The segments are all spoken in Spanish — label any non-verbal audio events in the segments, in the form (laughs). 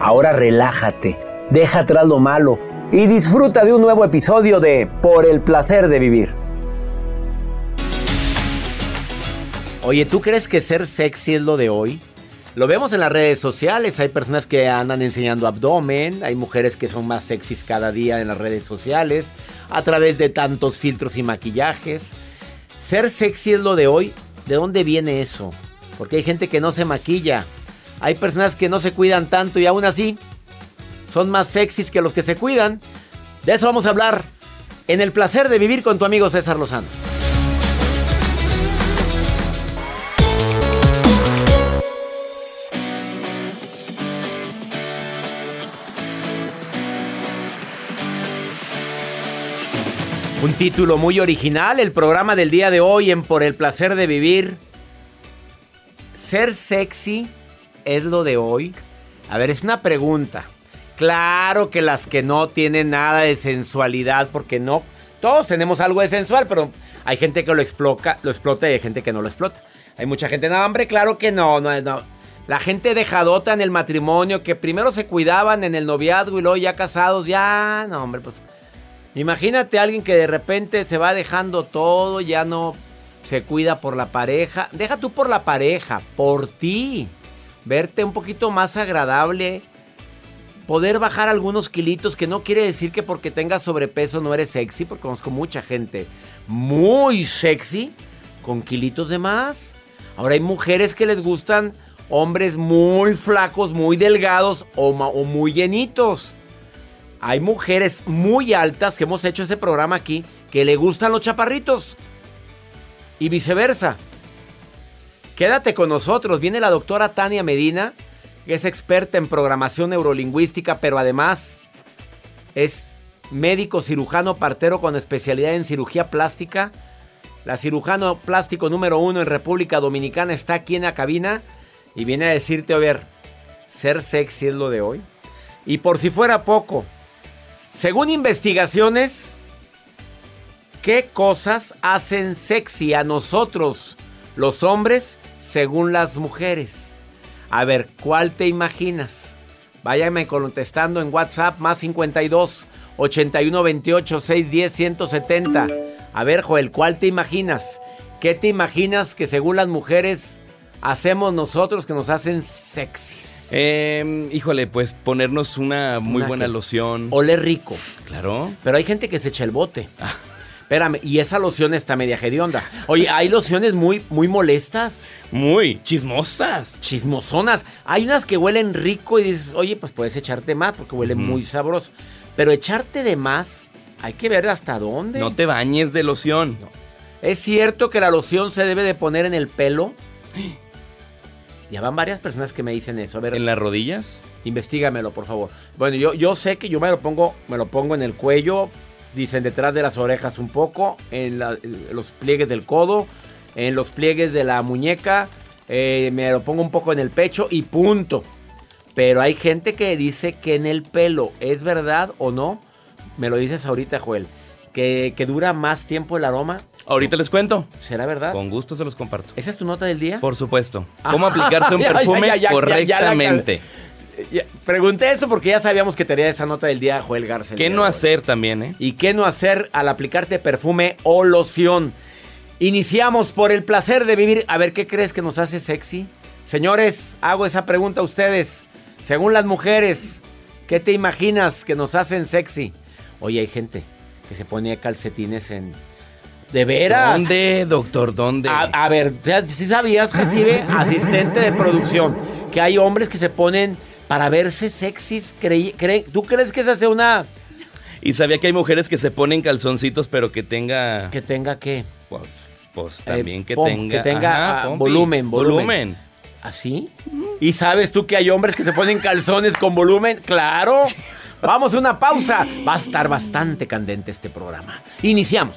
Ahora relájate, deja atrás lo malo y disfruta de un nuevo episodio de Por el placer de vivir. Oye, ¿tú crees que ser sexy es lo de hoy? Lo vemos en las redes sociales, hay personas que andan enseñando abdomen, hay mujeres que son más sexys cada día en las redes sociales, a través de tantos filtros y maquillajes. Ser sexy es lo de hoy. ¿De dónde viene eso? Porque hay gente que no se maquilla. Hay personas que no se cuidan tanto y aún así son más sexys que los que se cuidan. De eso vamos a hablar en el placer de vivir con tu amigo César Lozano. Un título muy original, el programa del día de hoy en Por el placer de vivir. ¿Ser sexy es lo de hoy? A ver, es una pregunta. Claro que las que no tienen nada de sensualidad, porque no, todos tenemos algo de sensual, pero hay gente que lo explota, lo explota y hay gente que no lo explota. Hay mucha gente, no, hombre, claro que no, no, no. La gente dejadota en el matrimonio, que primero se cuidaban en el noviazgo y luego ya casados, ya, no, hombre, pues Imagínate a alguien que de repente se va dejando todo, ya no se cuida por la pareja. Deja tú por la pareja, por ti. Verte un poquito más agradable. Poder bajar algunos kilitos, que no quiere decir que porque tengas sobrepeso no eres sexy, porque conozco mucha gente muy sexy con kilitos de más. Ahora hay mujeres que les gustan hombres muy flacos, muy delgados o, muy llenitos. Hay mujeres muy altas que hemos hecho ese programa aquí que le gustan los chaparritos. Y viceversa. Quédate con nosotros. Viene la doctora Tania Medina, que es experta en programación neurolingüística, pero además es médico cirujano partero con especialidad en cirugía plástica. La cirujano plástico número uno en República Dominicana está aquí en la cabina y viene a decirte, a ver, ser sexy es lo de hoy. Y por si fuera poco, según investigaciones, ¿qué cosas hacen sexy a nosotros, los hombres, según las mujeres? A ver, ¿cuál te imaginas? Váyame contestando en WhatsApp más 52 81 28 610 170. A ver, Joel, ¿cuál te imaginas? ¿Qué te imaginas que según las mujeres hacemos nosotros que nos hacen sexy? Eh, híjole, pues ponernos una muy ¿Una buena qué? loción. Ole rico. Claro. Pero hay gente que se echa el bote. Espérame, y esa loción está media hedionda. Oye, hay lociones muy, muy molestas, Muy chismosas. chismosonas. Hay unas que huelen rico y dices, oye, pues puedes echarte más porque huele muy sabroso. Pero echarte de más, hay que ver hasta dónde. No te bañes de loción. ¿Es cierto que la loción se debe de poner en el pelo? (gasps) Ya van varias personas que me dicen eso. A ver, ¿En las rodillas? Investígamelo, por favor. Bueno, yo, yo sé que yo me lo pongo, me lo pongo en el cuello, dicen detrás de las orejas un poco, en, la- en los pliegues del codo, en los pliegues de la muñeca, eh, me lo pongo un poco en el pecho y punto. Pero hay gente que dice que en el pelo, ¿es verdad o no? Me lo dices ahorita, Joel. Que, que dura más tiempo el aroma. Ahorita les cuento. ¿Será verdad? Con gusto se los comparto. ¿Esa es tu nota del día? Por supuesto. (laughs) ¿Cómo aplicarse un perfume correctamente? Pregunté eso porque ya sabíamos que tenía esa nota del día Joel García. ¿Qué no hacer también, eh? ¿Y qué no hacer al aplicarte perfume o loción? Iniciamos por el placer de vivir. A ver, ¿qué crees que nos hace sexy? Señores, hago esa pregunta a ustedes. Según las mujeres, ¿qué te imaginas que nos hacen sexy? Oye, hay gente que se pone calcetines en... ¿De veras? ¿Dónde, doctor? ¿Dónde? A, a ver, si sabías, Jacibe, asistente de producción, que hay hombres que se ponen para verse sexys? ¿Tú crees que esa sea una... Y sabía que hay mujeres que se ponen calzoncitos, pero que tenga. que tenga qué? Pues, pues, también Eh, que pom- tenga. que tenga, ah, volumen, volumen. ¿Así? ¿Y sabes tú que hay hombres que se ponen calzones con volumen? ¡Claro! Vamos a una pausa. Va a estar bastante candente este programa. Iniciamos.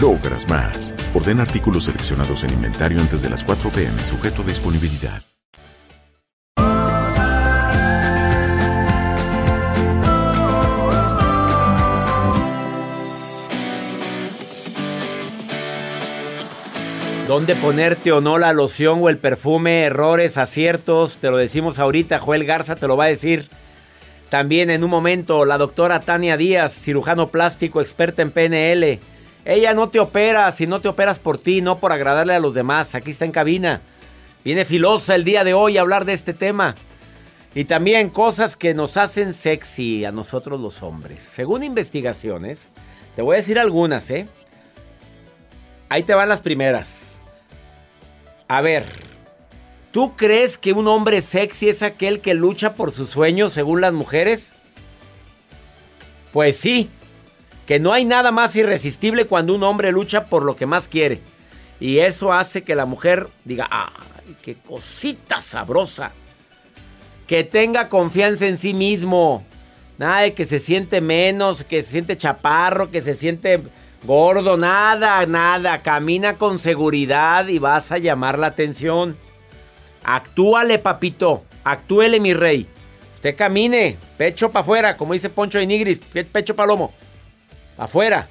logras más. Orden artículos seleccionados en inventario antes de las 4 pm, sujeto a disponibilidad. ¿Dónde ponerte o no la loción o el perfume? Errores, aciertos. Te lo decimos ahorita. Joel Garza te lo va a decir. También en un momento la doctora Tania Díaz, cirujano plástico, experta en PNL. Ella no te opera si no te operas por ti, no por agradarle a los demás. Aquí está en cabina. Viene filosa el día de hoy a hablar de este tema. Y también cosas que nos hacen sexy a nosotros los hombres. Según investigaciones, te voy a decir algunas, ¿eh? Ahí te van las primeras. A ver, ¿tú crees que un hombre sexy es aquel que lucha por sus sueños según las mujeres? Pues sí, que no hay nada más irresistible cuando un hombre lucha por lo que más quiere. Y eso hace que la mujer diga, ¡ay, qué cosita sabrosa! Que tenga confianza en sí mismo. Nada de que se siente menos, que se siente chaparro, que se siente gordo, nada, nada. Camina con seguridad y vas a llamar la atención. Actúale, papito. Actúele, mi rey. Usted camine, pecho para afuera, como dice Poncho de Nigris, pe- pecho palomo. Pa' afuera.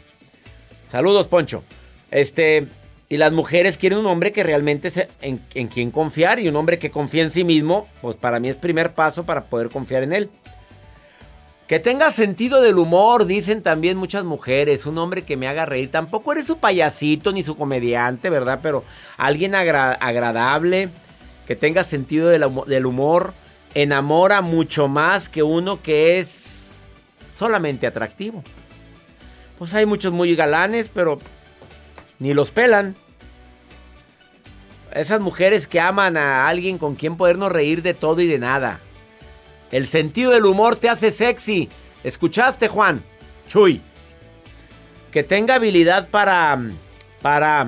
Saludos, Poncho. Este, y las mujeres quieren un hombre que realmente se, en, en quien confiar y un hombre que confía en sí mismo, pues para mí es primer paso para poder confiar en él. Que tenga sentido del humor, dicen también muchas mujeres. Un hombre que me haga reír. Tampoco eres su payasito ni su comediante, ¿verdad? Pero alguien agra- agradable, que tenga sentido del, humo- del humor. enamora mucho más que uno que es solamente atractivo. Pues hay muchos muy galanes, pero ni los pelan. Esas mujeres que aman a alguien con quien podernos reír de todo y de nada. El sentido del humor te hace sexy. ¿Escuchaste, Juan? Chuy. Que tenga habilidad para. Para.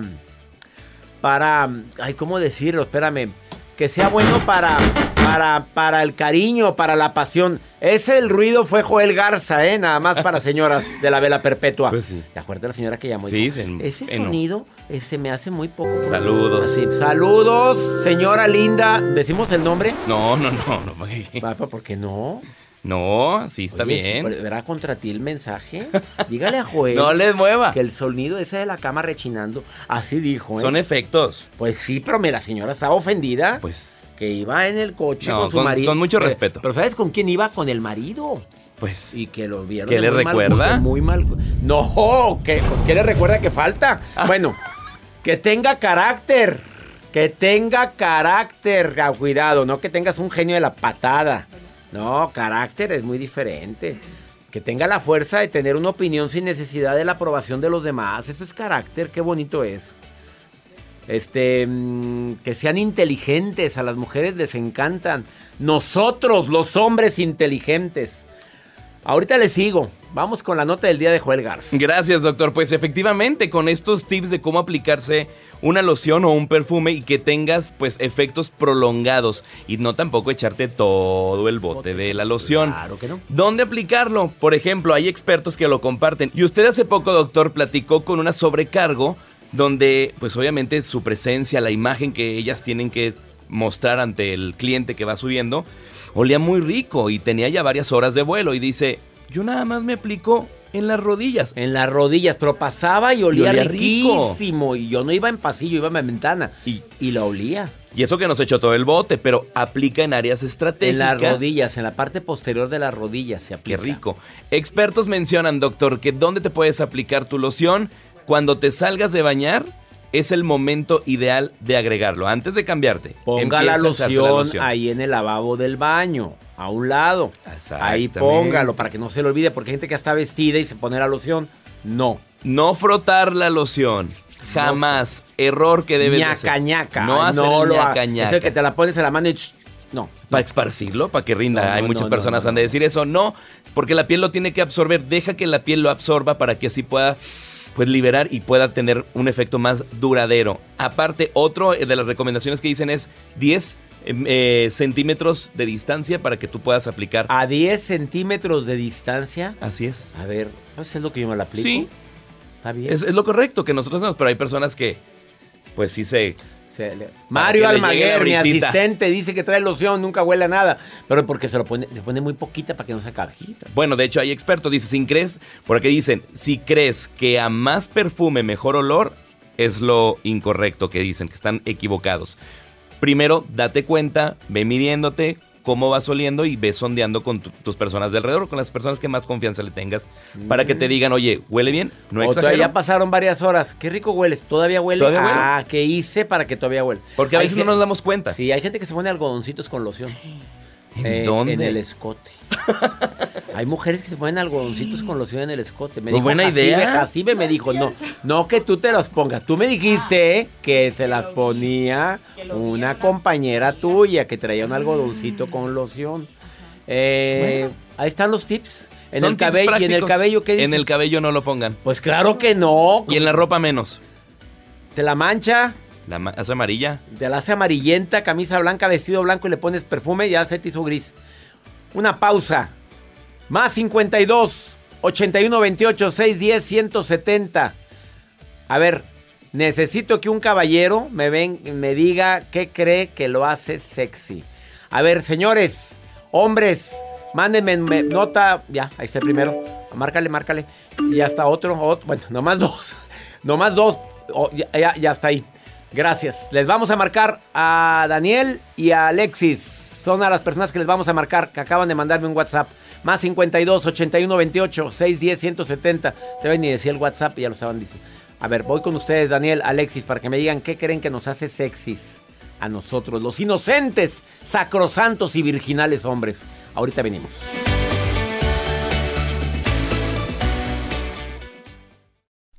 Para. Ay, ¿cómo decirlo? Espérame. Que sea bueno para para, para el cariño, para la pasión. Ese el ruido fue Joel Garza, ¿eh? Nada más para señoras de la vela perpetua. Pues sí. ¿Te acuerdas de la señora que llamó? Sí, se- Ese sonido ese me hace muy poco. Saludos. Así, saludos, señora linda. ¿Decimos el nombre? No, no, no, no. Papá, ¿por qué no? No, sí está Oye, bien. si ¿Verá contra ti el mensaje? Dígale a Joel. (laughs) No les mueva. Que el sonido ese de la cama rechinando. Así dijo, ¿eh? Son efectos. Pues sí, pero mira, la señora estaba ofendida. Pues, que iba en el coche No, con su con- marido. con mucho respeto. Pero ¿sabes con quién iba? Con el marido. pues. Y que lo vieron. ¿Qué le muy mal recuerda? gusto, muy mal. No, ¿qué, pues, ¿qué le recuerda que falta? Ah. Bueno, que tenga carácter. Que tenga carácter. Ah, Cuidado, no que tengas un genio de la patada. No, carácter es muy diferente. Que tenga la fuerza de tener una opinión sin necesidad de la aprobación de los demás. Eso es carácter, qué bonito es. Este, mm, que sean inteligentes, a las mujeres les encantan. Nosotros, los hombres inteligentes. Ahorita les sigo. Vamos con la nota del día de Joel Garza. Gracias, doctor. Pues efectivamente, con estos tips de cómo aplicarse una loción o un perfume y que tengas pues efectos prolongados y no tampoco echarte todo el bote de la loción. Claro que no. ¿Dónde aplicarlo? Por ejemplo, hay expertos que lo comparten. Y usted hace poco, doctor, platicó con una sobrecargo donde pues obviamente su presencia, la imagen que ellas tienen que mostrar ante el cliente que va subiendo, olía muy rico y tenía ya varias horas de vuelo y dice, yo nada más me aplico en las rodillas. En las rodillas, pero pasaba y olía, olía rico. riquísimo. Y yo no iba en pasillo, iba en la ventana. Y- Y, la olía. Y eso que nos echó todo el bote, pero aplica en áreas estratégicas. En las rodillas, en la parte posterior de las rodillas se Qué aplica. rico. Expertos mencionan, doctor, que dónde te puedes aplicar tu loción cuando te salgas de bañar es el momento ideal de agregarlo. Antes de cambiarte. Ponga la empieza a hacerse loción, ahí en el lavabo del baño, a un lado. Ahí póngalo para que no se le olvide, porque hay gente que está vestida y se pone la loción. No. No frotar la loción. Jamás. Error que debes de hacer. ñaca, ñaca. No hacer no el lo ñaca, ñaca. Eso que te la pones en la mano y... No. Para esparcirlo, para que rinda. No, Hay muchas personas no, han de decir eso. No, porque la piel lo tiene que absorber. Deja que la piel lo absorba para que así pueda pues liberar y pueda tener un efecto más duradero. Aparte, otro de las recomendaciones que dicen es 10 em, eh, centímetros de distancia para que tú puedas aplicar. A 10 centímetros de distancia. Así es. A ver, ¿eso es lo que yo me la aplico? Sí. Está bien. Es, es lo correcto que nosotros hacemos, pero hay personas que pues sí se... Se le- Mario Almaguer, mi asistente, dice que trae loción, nunca huele a nada. Pero porque se lo pone, se pone muy poquita para que no se acabe. Bueno, de hecho hay expertos, dice, si crees, por aquí dicen, si crees que a más perfume mejor olor, es lo incorrecto que dicen, que están equivocados. Primero, date cuenta, ve midiéndote cómo vas oliendo y ve sondeando con tu- tus personas de alrededor, con las personas que más confianza le tengas, para que te digan, oye, ¿huele bien? No o exagero. todavía pasaron varias horas. Qué rico hueles. ¿Todavía huele? ¿Todavía huele? Ah, ¿qué hice para que todavía huele? Porque a Hay veces no nos damos cuenta. Sí, hay gente que se pone algodoncitos con loción. (laughs) ¿En Eh, dónde? En el escote. (laughs) Hay mujeres que se ponen algodoncitos con loción en el escote. Me dijo buena Jacibe, idea. Jacibe me dijo, no, no que tú te los pongas. Tú me dijiste que se las ponía una compañera tuya que traía un algodoncito con loción. Eh, Ahí están los tips. En Son el cabello, y en el cabello, ¿qué dice? En el cabello no lo pongan. Pues claro que no. Y en la ropa menos. Te la mancha, La hace amarilla. te la hace amarillenta, camisa blanca, vestido blanco y le pones perfume y ya se te hizo gris. Una pausa. Más 52 81 28 610 170. A ver, necesito que un caballero me ven, me diga qué cree que lo hace sexy. A ver, señores, hombres, mándenme me- nota. Ya, ahí está el primero. Márcale, márcale. Y ya está otro, ot- bueno, nomás dos. (laughs) Nomás dos. Oh, ya- ya está ahí. Gracias. Les vamos a marcar a Daniel y a Alexis. Son a las personas que les vamos a marcar, que acaban de mandarme un WhatsApp. Más 52 81 28 610 170. Te ven ni decía el WhatsApp y ya lo estaban diciendo. A ver, voy con ustedes, Daniel, Alexis, para que me digan qué creen que nos hace sexys. a nosotros, los inocentes, sacrosantos y virginales hombres. Ahorita venimos.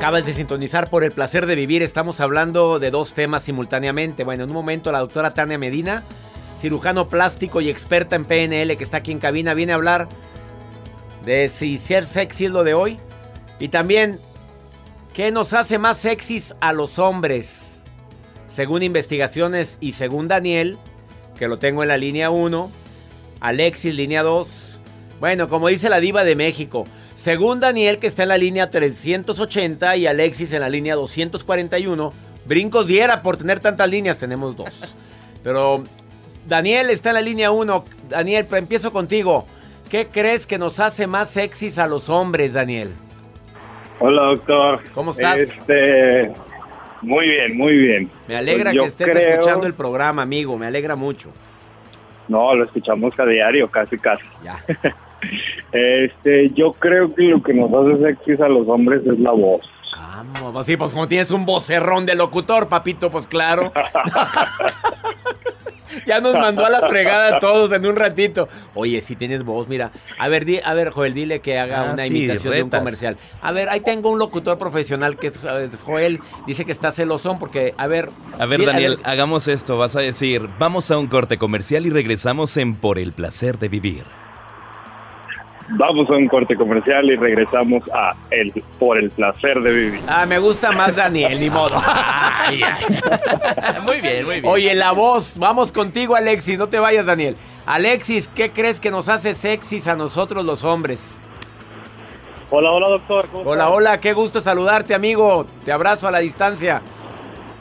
Acabas de sintonizar por el placer de vivir. Estamos hablando de dos temas simultáneamente. Bueno, en un momento la doctora Tania Medina, cirujano plástico y experta en PNL que está aquí en cabina, viene a hablar de si ser sexy es lo de hoy. Y también, ¿qué nos hace más sexys a los hombres? Según investigaciones y según Daniel, que lo tengo en la línea 1, Alexis, línea 2. Bueno, como dice la diva de México, según Daniel, que está en la línea 380 y Alexis en la línea 241, brincos diera por tener tantas líneas, tenemos dos. (laughs) Pero Daniel está en la línea 1. Daniel, empiezo contigo. ¿Qué crees que nos hace más sexys a los hombres, Daniel? Hola, doctor. ¿Cómo estás? Este, muy bien, muy bien. Me alegra Pues que estés creo- escuchando el programa, amigo. Me alegra mucho. No, lo escuchamos a diario, casi, casi. Ya. (laughs) Este, yo creo que lo que nos hace sexys a los hombres es la voz. Vamos, pues sí, pues como tienes un vocerrón de locutor, papito, pues claro. (laughs) ya nos mandó a la fregada a todos en un ratito. Oye, si tienes voz, mira. A ver, di- a ver, Joel, dile que haga Ah, una sí, imitación de un comercial. A ver, ahí tengo un locutor profesional que es es Joel. Dice que está celosón porque, a ver. A ver, di- Daniel, hagamos esto. Vas a decir, vamos a un corte comercial y regresamos en Por el placer de vivir. Vamos a un corte comercial y regresamos a el por el placer de vivir. Ah, me gusta más Daniel, ni modo. (laughs) (laughs) muy bien, muy bien. Oye, la voz. Vamos contigo, Alexis. No te vayas, Daniel. Alexis, ¿qué crees que nos hace sexys a nosotros los hombres? Hola, hola, doctor. ¿cómo Hola, hola, qué gusto saludarte, amigo. Te abrazo a la distancia.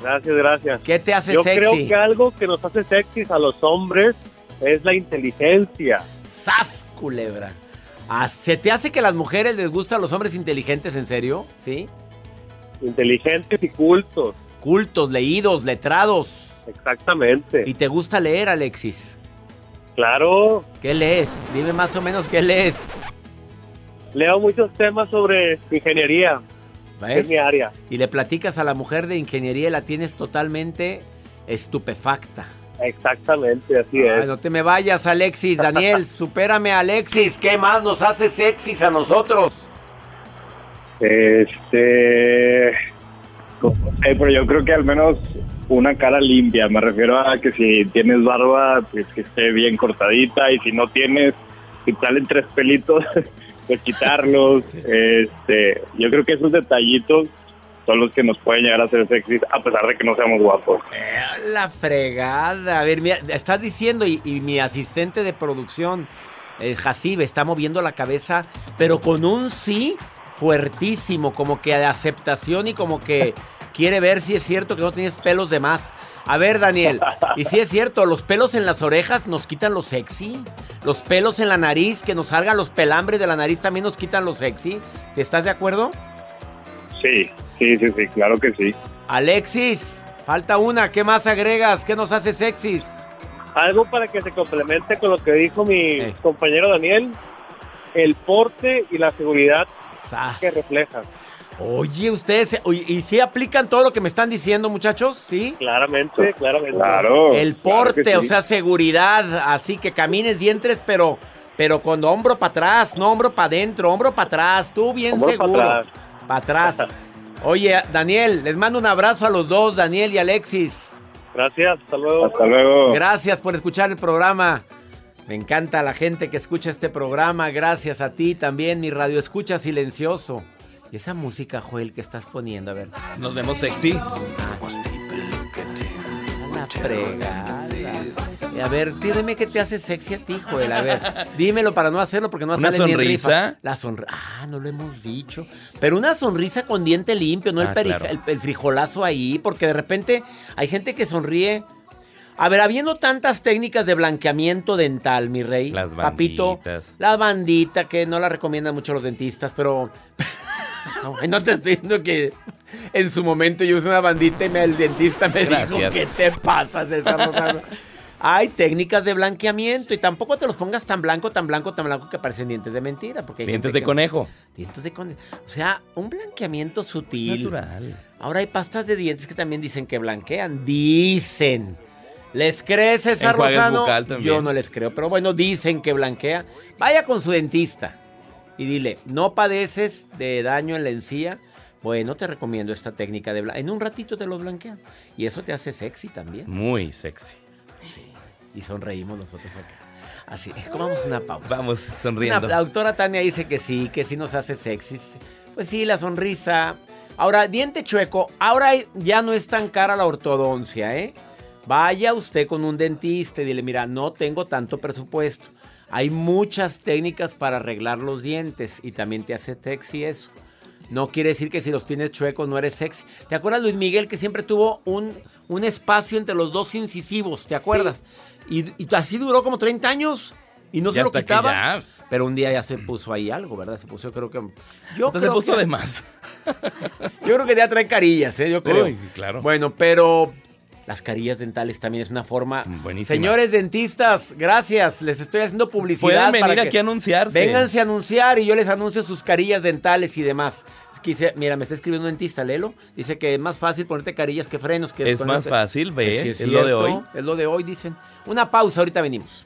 Gracias, gracias. ¿Qué te hace Yo sexy? creo que algo que nos hace sexys a los hombres es la inteligencia. ¡Sas, culebra! Ah, ¿Se te hace que a las mujeres les gustan los hombres inteligentes, en serio? ¿Sí? Inteligentes y cultos. Cultos, leídos, letrados. Exactamente. ¿Y te gusta leer, Alexis? Claro, ¿Qué lees? Dime más o menos qué lees. leo muchos temas sobre ingeniería. ¿Ves? Es mi área. Y le platicas a la mujer de ingeniería y la tienes totalmente estupefacta. Exactamente, así Ay, es. no te me vayas, Alexis. Daniel, (laughs) supérame, Alexis. ¿Qué más nos hace sexys a nosotros? Este. no sé, pero yo creo que al menos una cara limpia. Me refiero a que si tienes barba, pues que esté bien cortadita y si no tienes, si salen tres pelitos, (laughs) pues quitarlos. Este, yo creo que esos detallitos son los que nos pueden llegar a hacer sexys a pesar de que no seamos guapos. La fregada. A ver, mira, estás diciendo y, y mi asistente de producción, eh, está moviendo la cabeza, pero con un sí fuertísimo, como que de aceptación y como que (laughs) quiere ver si es cierto que no tienes pelos de más. A ver, Daniel, y si es cierto, los pelos en las orejas nos quitan lo sexy. Los pelos en la nariz, que nos salgan los pelambres de la nariz también nos quitan lo sexy. ¿Te estás de acuerdo? Sí, sí, sí, sí, claro que sí. Alexis, falta una. ¿Qué más agregas? ¿Qué nos hace sexys? Algo para que se complemente con lo que dijo mi Eh. compañero Daniel, el porte y la seguridad Sas. que refleja. Oye, ustedes, oye, ¿y si aplican todo lo que me están diciendo, muchachos? ¿Sí? Claramente, claramente. Claro. El porte, sí. o sea, seguridad, así que camines dientes, pero, pero con hombro para atrás, no hombro para adentro, hombro para atrás, tú bien Hombro pa' seguro. Para atrás. Oye, Daniel, les mando un abrazo a los dos, Daniel y Alexis. Gracias, hasta luego. Hasta luego. Gracias por escuchar el programa. Me encanta la gente que escucha este programa. Gracias a ti también, mi radio escucha silencioso. Y esa música, Joel, que estás poniendo, a ver. Nos vemos sexy. A la fregada. A ver, dime qué te hace sexy a ti, Joel. A ver, dímelo para no hacerlo porque no ¿Una sale ni en sonrisa? rifa. La sonrisa. Ah, no lo hemos dicho. Pero una sonrisa con diente limpio, no el, Ah, claro. el, el frijolazo ahí, porque de repente hay gente que sonríe. A ver, habiendo tantas técnicas de blanqueamiento dental, mi rey, Las papito, banditas. la bandita que no la recomiendan mucho los dentistas, pero (laughs) no, no te estoy diciendo que en su momento yo usé una bandita y me- el dentista me dijo, Gracias. ¿qué te pasa, César Lozano?" Hay técnicas de blanqueamiento y tampoco te los pongas tan blanco, tan blanco, tan blanco que parecen dientes de mentira. Porque Dientes de que- conejo. Dientes de conejo. O sea, un blanqueamiento sutil. Natural. Ahora hay pastas de dientes que también dicen que blanquean. Dicen. ¿Les crees, César también. Yo no les creo, pero bueno, dicen que blanquea. Vaya con su dentista y dile, ¿no padeces de daño en la encía? Bueno, te recomiendo esta técnica de blanquear. En un ratito te lo blanquean. Y eso te hace sexy también. Muy sexy. Sí. Y sonreímos nosotros acá. Así, comamos una pausa. Vamos Una- sonriendo. la doctora Tania dice que sí, que sí nos hace sexys. Pues sí, la sonrisa. Ahora, diente chueco. Ahora ya no es tan cara la ortodoncia, ¿eh? Vaya usted con un dentista y dile, mira, no tengo tanto presupuesto. Hay muchas técnicas para arreglar los dientes y también te hace sexy eso. No quiere decir que si los tienes chuecos no eres sexy. ¿Te acuerdas Luis Miguel que siempre tuvo un, un espacio entre los dos incisivos? ¿Te acuerdas? Y, y así duró como 30 años y no se lo quitaba. Pero un día ya se puso ahí algo, ¿verdad? Se puso, creo que. Yo Hasta se creo puso que- de más. (laughs) Yo creo que ya trae carillas, ¿eh? Yo creo. Uy, sí, claro. Bueno, pero las carillas dentales también es una forma. Buenísima. Señores dentistas, gracias. Les estoy haciendo publicidad. Pueden venir para aquí a anunciarse. Vénganse a anunciar y yo les anuncio sus carillas dentales y demás. Quise- mira, me está escribiendo un dentista, Lelo. Dice que es más fácil ponerte carillas que frenos. Que Es más fácil, ve, Pues sí, es lo de hoy. Es lo de hoy, dicen. Una pausa, ahorita venimos.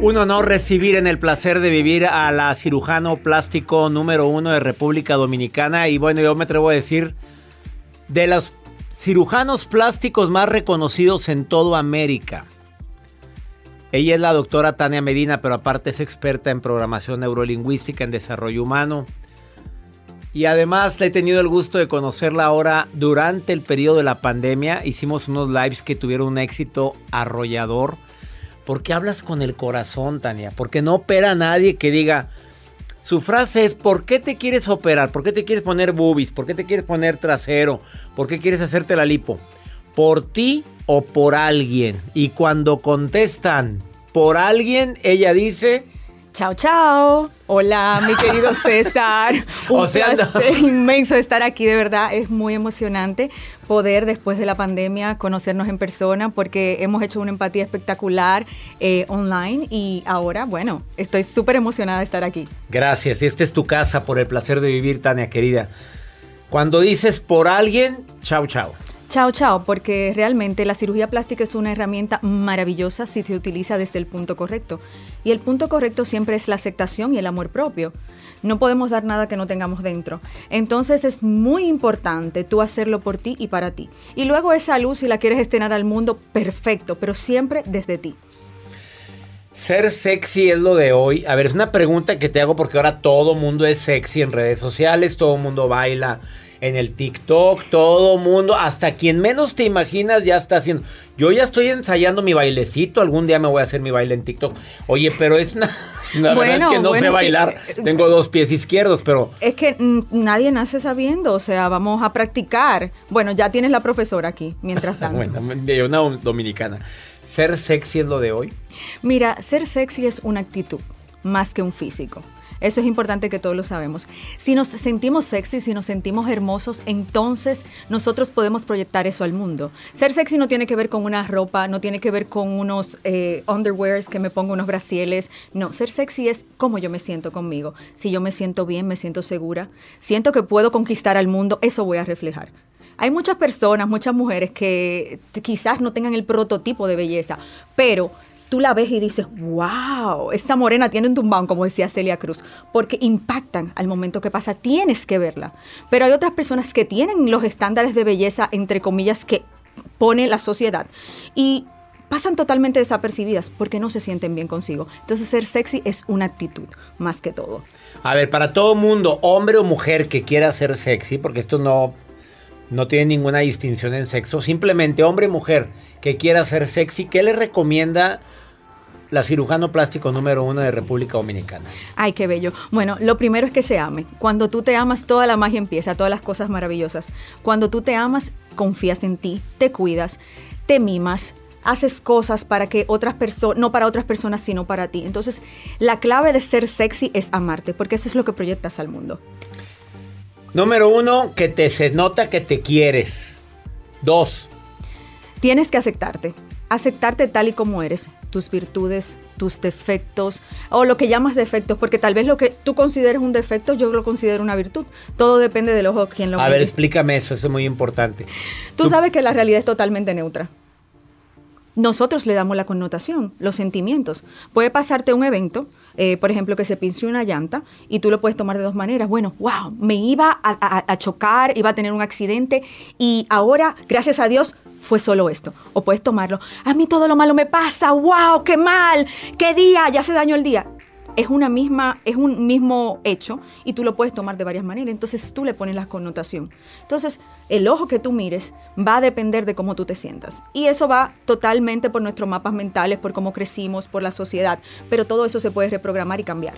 Un honor recibir en el placer de vivir a la cirujano plástico número uno de República Dominicana. Y bueno, yo me atrevo a decir, de los cirujanos plásticos más reconocidos en toda América. Ella es la doctora Tania Medina, pero aparte es experta en programación neurolingüística, en desarrollo humano. Y además he tenido el gusto de conocerla ahora durante el periodo de la pandemia. Hicimos unos lives que tuvieron un éxito arrollador ¿Por qué hablas con el corazón, Tania? Porque no opera a nadie que diga. Su frase es: ¿Por qué te quieres operar? ¿Por qué te quieres poner boobies? ¿Por qué te quieres poner trasero? ¿Por qué quieres hacerte la lipo? ¿Por ti o por alguien? Y cuando contestan por alguien, ella dice. Chao, chao. Hola, mi querido (laughs) César. Un O sea, no. placer inmenso estar aquí, de verdad. Es muy emocionante poder, después de la pandemia, conocernos en persona porque hemos hecho una empatía espectacular eh, online y ahora, bueno, estoy súper emocionada de estar aquí. Gracias, esta es tu casa por el placer de vivir, Tania querida. Cuando dices por alguien, chao, chao. Chao, chao, porque realmente la cirugía plástica es una herramienta maravillosa si se utiliza desde el punto correcto. Y el punto correcto siempre es la aceptación y el amor propio. No podemos dar nada que no tengamos dentro. Entonces es muy importante tú hacerlo por ti y para ti. Y luego esa luz, si la quieres estrenar al mundo, perfecto, pero siempre desde ti. Ser sexy es lo de hoy. A ver, es una pregunta que te hago porque ahora todo mundo es sexy en redes sociales, todo mundo baila en el TikTok, todo mundo, hasta quien menos te imaginas ya está haciendo. Yo ya estoy ensayando mi bailecito, algún día me voy a hacer mi baile en TikTok. Oye, pero es una... (laughs) La verdad es que no bueno, sé sí. bailar, tengo dos pies izquierdos, pero... Es que nadie nace sabiendo, o sea, vamos a practicar. Bueno, ya tienes la profesora aquí, mientras (laughs) tanto. Bueno, de una dominicana. Ser sexy es lo de hoy. Mira, ser sexy es una actitud más que un físico. Eso es importante que todos lo sabemos. Si nos sentimos sexy, si nos sentimos hermosos, entonces nosotros podemos proyectar eso al mundo. Ser sexy no tiene que ver con una ropa, no tiene que ver con unos eh, underwears que me pongo, unos brasieles. No, ser sexy es cómo yo me siento conmigo. Si yo me siento bien, me siento segura, siento que puedo conquistar al mundo, eso voy a reflejar. Hay muchas personas, muchas mujeres que quizás no tengan el prototipo de belleza, pero tú la ves y dices, wow, esta morena tiene un tumbón, como decía Celia Cruz, porque impactan al momento que pasa, tienes que verla. Pero hay otras personas que tienen los estándares de belleza, entre comillas, que pone la sociedad y pasan totalmente desapercibidas porque no se sienten bien consigo. Entonces ser sexy es una actitud, más que todo. A ver, para todo mundo, hombre o mujer que quiera ser sexy, porque esto no, no tiene ninguna distinción en sexo, simplemente hombre o mujer que quiera ser sexy, ¿qué le recomienda la cirujano plástico número uno de República Dominicana? Ay, qué bello. Bueno, lo primero es que se ame. Cuando tú te amas, toda la magia empieza, todas las cosas maravillosas. Cuando tú te amas, confías en ti, te cuidas, te mimas, haces cosas para que otras personas, no para otras personas, sino para ti. Entonces, la clave de ser sexy es amarte, porque eso es lo que proyectas al mundo. Número uno, que te se nota que te quieres. Dos, Tienes que aceptarte, aceptarte tal y como eres, tus virtudes, tus defectos, o lo que llamas defectos, porque tal vez lo que tú consideres un defecto, yo lo considero una virtud. Todo depende del ojo quien lo a ver, explícame eso, eso es muy importante. Tú sabes que la realidad es totalmente neutra. nosotros le damos la connotación, los sentimientos. Puede pasarte un evento, eh, por ejemplo, que se pince una llanta y tú lo puedes tomar de dos maneras. Bueno, wow, me iba a, a chocar, iba a tener un accidente y ahora, gracias a Dios, fue solo esto. O puedes tomarlo, a mí todo lo malo me pasa, wow, qué mal, qué día, ya se dañó el día es una misma, es un mismo hecho y tú lo puedes tomar de varias maneras. Entonces tú le pones la connotación. Entonces, el ojo que tú mires va a depender de cómo tú te sientas. Y eso va totalmente por nuestros mapas mentales, por cómo crecimos, por la sociedad. Pero todo eso se puede reprogramar y cambiar.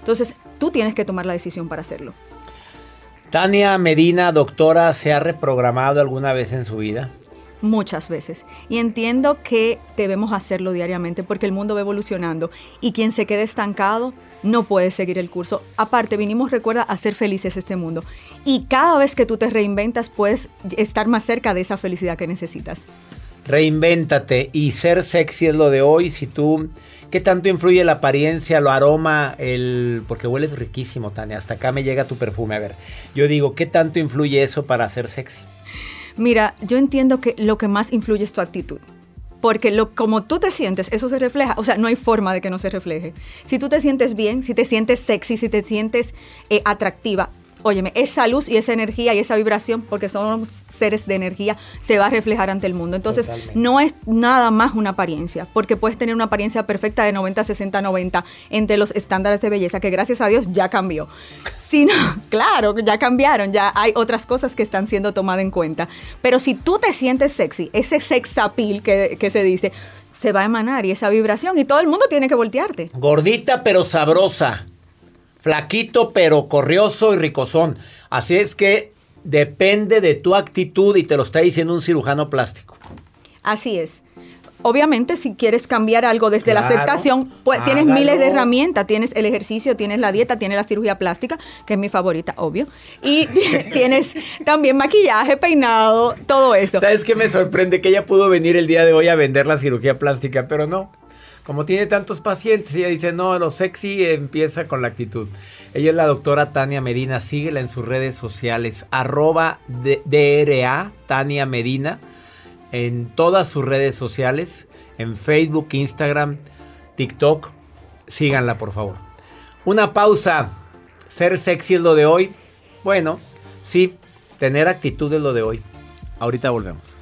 Entonces, tú tienes que tomar la decisión para hacerlo. Tania Medina, doctora, ¿se ha reprogramado alguna vez en su vida? Muchas veces. Y entiendo que debemos hacerlo diariamente porque el mundo va evolucionando y quien se quede estancado no puede seguir el curso. Aparte, vinimos, recuerda, a ser felices este mundo. Y cada vez que tú te reinventas, puedes estar más cerca de esa felicidad que necesitas. Reinvéntate y ser sexy es lo de hoy. Si tú, ¿qué tanto influye la apariencia, lo aroma, el, porque hueles riquísimo, Tania. Hasta acá me llega tu perfume. A ver, yo digo, ¿qué tanto influye eso para ser sexy? Mira, yo entiendo que lo que más influye es tu actitud. Porque lo, como tú te sientes, eso se refleja. O sea, no hay forma de que no se refleje. Si tú te sientes bien, si te sientes sexy, si te sientes eh, atractiva, óyeme, esa luz y esa energía y esa vibración, porque somos seres de energía, se va a reflejar ante el mundo. Entonces, no es nada más una apariencia, porque puedes tener una apariencia perfecta de 90, 60, 90 entre los estándares de belleza, que gracias a Dios ya cambió. Sino, (laughs) claro, ya cambiaron, ya hay otras cosas que están siendo tomadas en cuenta. Pero si tú te sientes sexy, ese sex appeal que, que se dice, se va a emanar y esa vibración y todo el mundo tiene que voltearte. Gordita pero sabrosa flaquito pero corrioso y ricosón. Así es que depende de tu actitud y te lo está diciendo un cirujano plástico. Así es. Obviamente, si quieres cambiar algo desde la aceptación, pues tienes miles de herramientas. Tienes el ejercicio, tienes la dieta, tienes la cirugía plástica, que es mi favorita, obvio. Y (laughs) tienes también maquillaje, peinado, todo eso. ¿Sabes qué me sorprende? Que ella pudo venir el día de hoy a vender la cirugía plástica, pero no como tiene tantos pacientes, ella dice, no, lo sexy empieza con la actitud. Ella es la doctora Tania Medina, síguela en sus redes sociales, arroba DRA Tania Medina, en todas sus redes sociales, en Facebook, Instagram, TikTok, síganla por favor. Una pausa, ser sexy es lo de hoy. Bueno, sí, tener actitud es lo de hoy. Ahorita volvemos.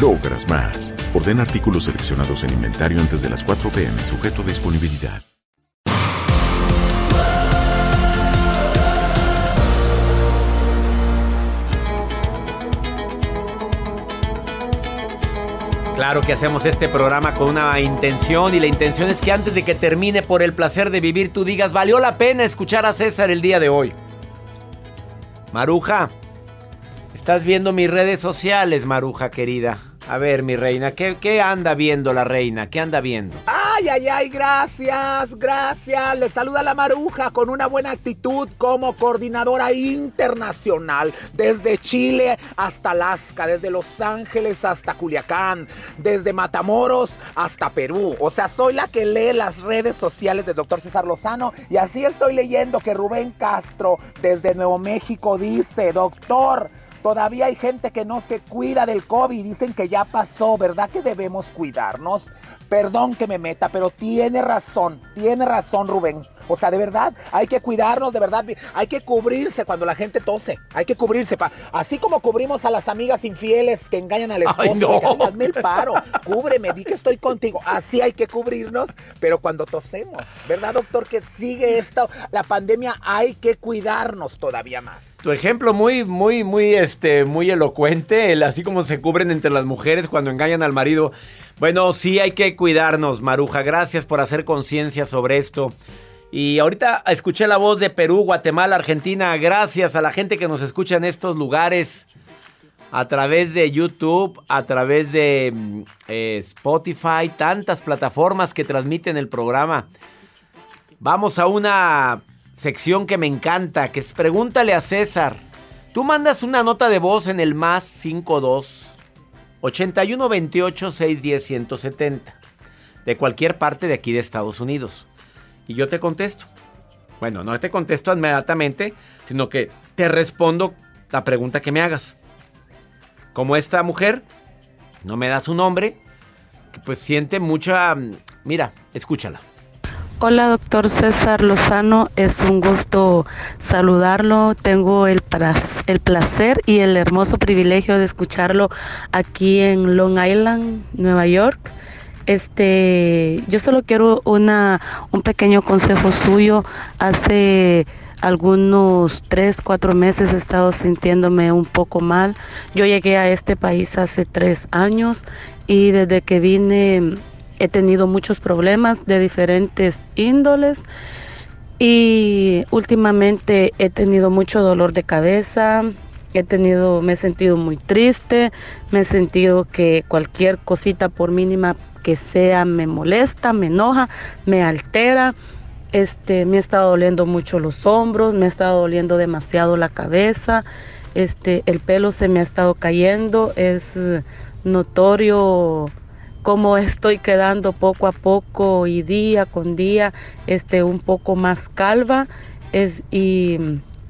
logras más. Orden artículos seleccionados en inventario antes de las 4 pm, sujeto a disponibilidad. Claro que hacemos este programa con una intención y la intención es que antes de que termine por el placer de vivir tú digas, valió la pena escuchar a César el día de hoy. Maruja, estás viendo mis redes sociales, Maruja querida. A ver, mi reina, ¿qué, ¿qué, anda viendo la reina? ¿Qué anda viendo? Ay, ay, ay, gracias, gracias. Le saluda la maruja con una buena actitud como coordinadora internacional. Desde Chile hasta Alaska, desde Los Ángeles hasta Culiacán, desde Matamoros hasta Perú. O sea, soy la que lee las redes sociales del doctor César Lozano y así estoy leyendo que Rubén Castro desde Nuevo México dice, doctor, Todavía hay gente que no se cuida del COVID. Dicen que ya pasó, ¿verdad? Que debemos cuidarnos. Perdón que me meta, pero tiene razón, tiene razón Rubén. O sea, de verdad, hay que cuidarnos, de verdad, hay que cubrirse cuando la gente tose, hay que cubrirse. Pa así como cubrimos a las amigas infieles que engañan al esposo, Ay, no. hazme el paro, cúbreme, di que estoy contigo. Así hay que cubrirnos, pero cuando tosemos, ¿verdad, doctor? Que sigue esto, la pandemia, hay que cuidarnos todavía más. Tu ejemplo muy, muy, muy, este, muy elocuente, el, así como se cubren entre las mujeres cuando engañan al marido. Bueno, sí hay que cuidarnos, Maruja. Gracias por hacer conciencia sobre esto. Y ahorita escuché la voz de Perú, Guatemala, Argentina. Gracias a la gente que nos escucha en estos lugares. A través de YouTube, a través de mm, eh, Spotify, tantas plataformas que transmiten el programa. Vamos a una sección que me encanta, que Pregúntale a César. Tú mandas una nota de voz en el más 52 81 28 610 170 de cualquier parte de aquí de Estados Unidos. Y yo te contesto. Bueno, no te contesto inmediatamente, sino que te respondo la pregunta que me hagas. Como esta mujer no me da su nombre, pues siente mucha... Mira, escúchala. Hola, doctor César Lozano. Es un gusto saludarlo. Tengo el, el placer y el hermoso privilegio de escucharlo aquí en Long Island, Nueva York. Este, yo solo quiero una, un pequeño consejo suyo. Hace algunos tres, cuatro meses he estado sintiéndome un poco mal. Yo llegué a este país hace tres años y desde que vine he tenido muchos problemas de diferentes índoles y últimamente he tenido mucho dolor de cabeza, he tenido, me he sentido muy triste, me he sentido que cualquier cosita por mínima que sea me molesta, me enoja, me altera. Este, me ha estado doliendo mucho los hombros, me ha estado doliendo demasiado la cabeza, este, el pelo se me ha estado cayendo, es notorio cómo estoy quedando poco a poco y día con día este un poco más calva es y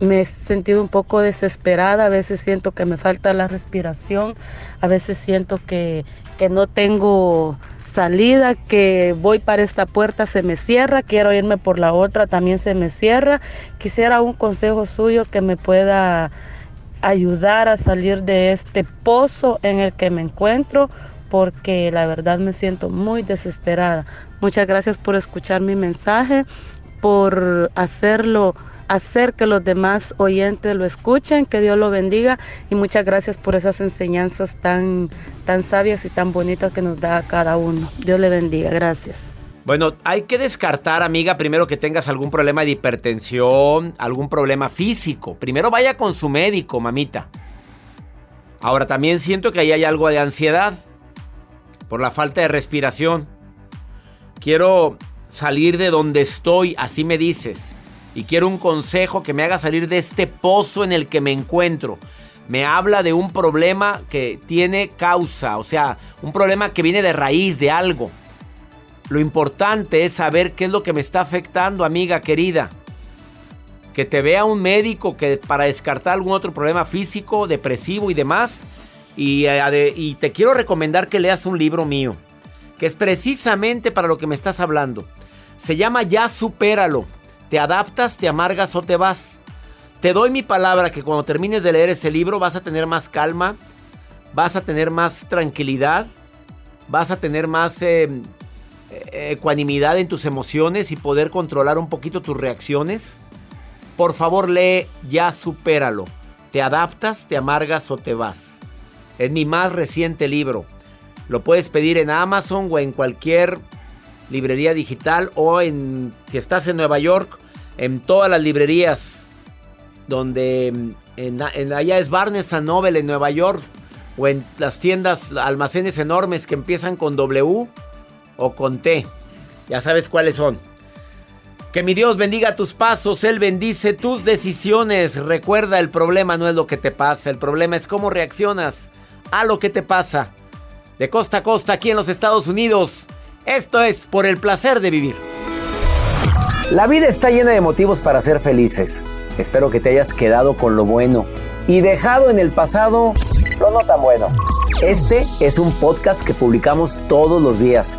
me he sentido un poco desesperada, a veces siento que me falta la respiración, a veces siento que, que no tengo salida, que voy para esta puerta, se me cierra, quiero irme por la otra, también se me cierra. Quisiera un consejo suyo que me pueda ayudar a salir de este pozo en el que me encuentro porque la verdad me siento muy desesperada. Muchas gracias por escuchar mi mensaje, por hacerlo hacer que los demás oyentes lo escuchen, que Dios lo bendiga y muchas gracias por esas enseñanzas tan, tan sabias y tan bonitas que nos da cada uno. Dios le bendiga, gracias. Bueno, hay que descartar, amiga, primero que tengas algún problema de hipertensión, algún problema físico. Primero vaya con su médico, mamita. Ahora también siento que ahí hay algo de ansiedad por la falta de respiración. Quiero salir de donde estoy, así me dices. Y quiero un consejo que me haga salir de este pozo en el que me encuentro. Me habla de un problema que tiene causa, o sea, un problema que viene de raíz, de algo. Lo importante es saber qué es lo que me está afectando, amiga querida. Que te vea un médico que para descartar algún otro problema físico, depresivo y demás, eh, y, te quiero recomendar que leas un libro mío, que es precisamente para lo que me estás hablando. Se llama Ya supéralo. Te adaptas, te amargas o te vas. Te doy mi palabra que cuando termines de leer ese libro vas a tener más calma, vas a tener más tranquilidad, vas a tener más eh, eh, ecuanimidad en tus emociones y poder controlar un poquito tus reacciones. Por favor, lee Ya supéralo. Te adaptas, te amargas o te vas. Es mi más reciente libro. Lo puedes pedir en Amazon o en cualquier librería digital o en si estás en Nueva York, en todas las librerías donde en, allá es Barnes Noble en Nueva York o en las tiendas, almacenes enormes que empiezan con W o con T. Ya sabes cuáles son. Que mi Dios bendiga tus pasos, Él bendice tus decisiones. Recuerda, el problema no es lo que te pasa, el problema es cómo reaccionas a lo que te pasa. De costa a costa aquí en los Estados Unidos, esto es por el placer de vivir. La vida está llena de motivos para ser felices. Espero que te hayas quedado con lo bueno y dejado en el pasado lo no tan bueno. Este es un podcast que publicamos todos los días,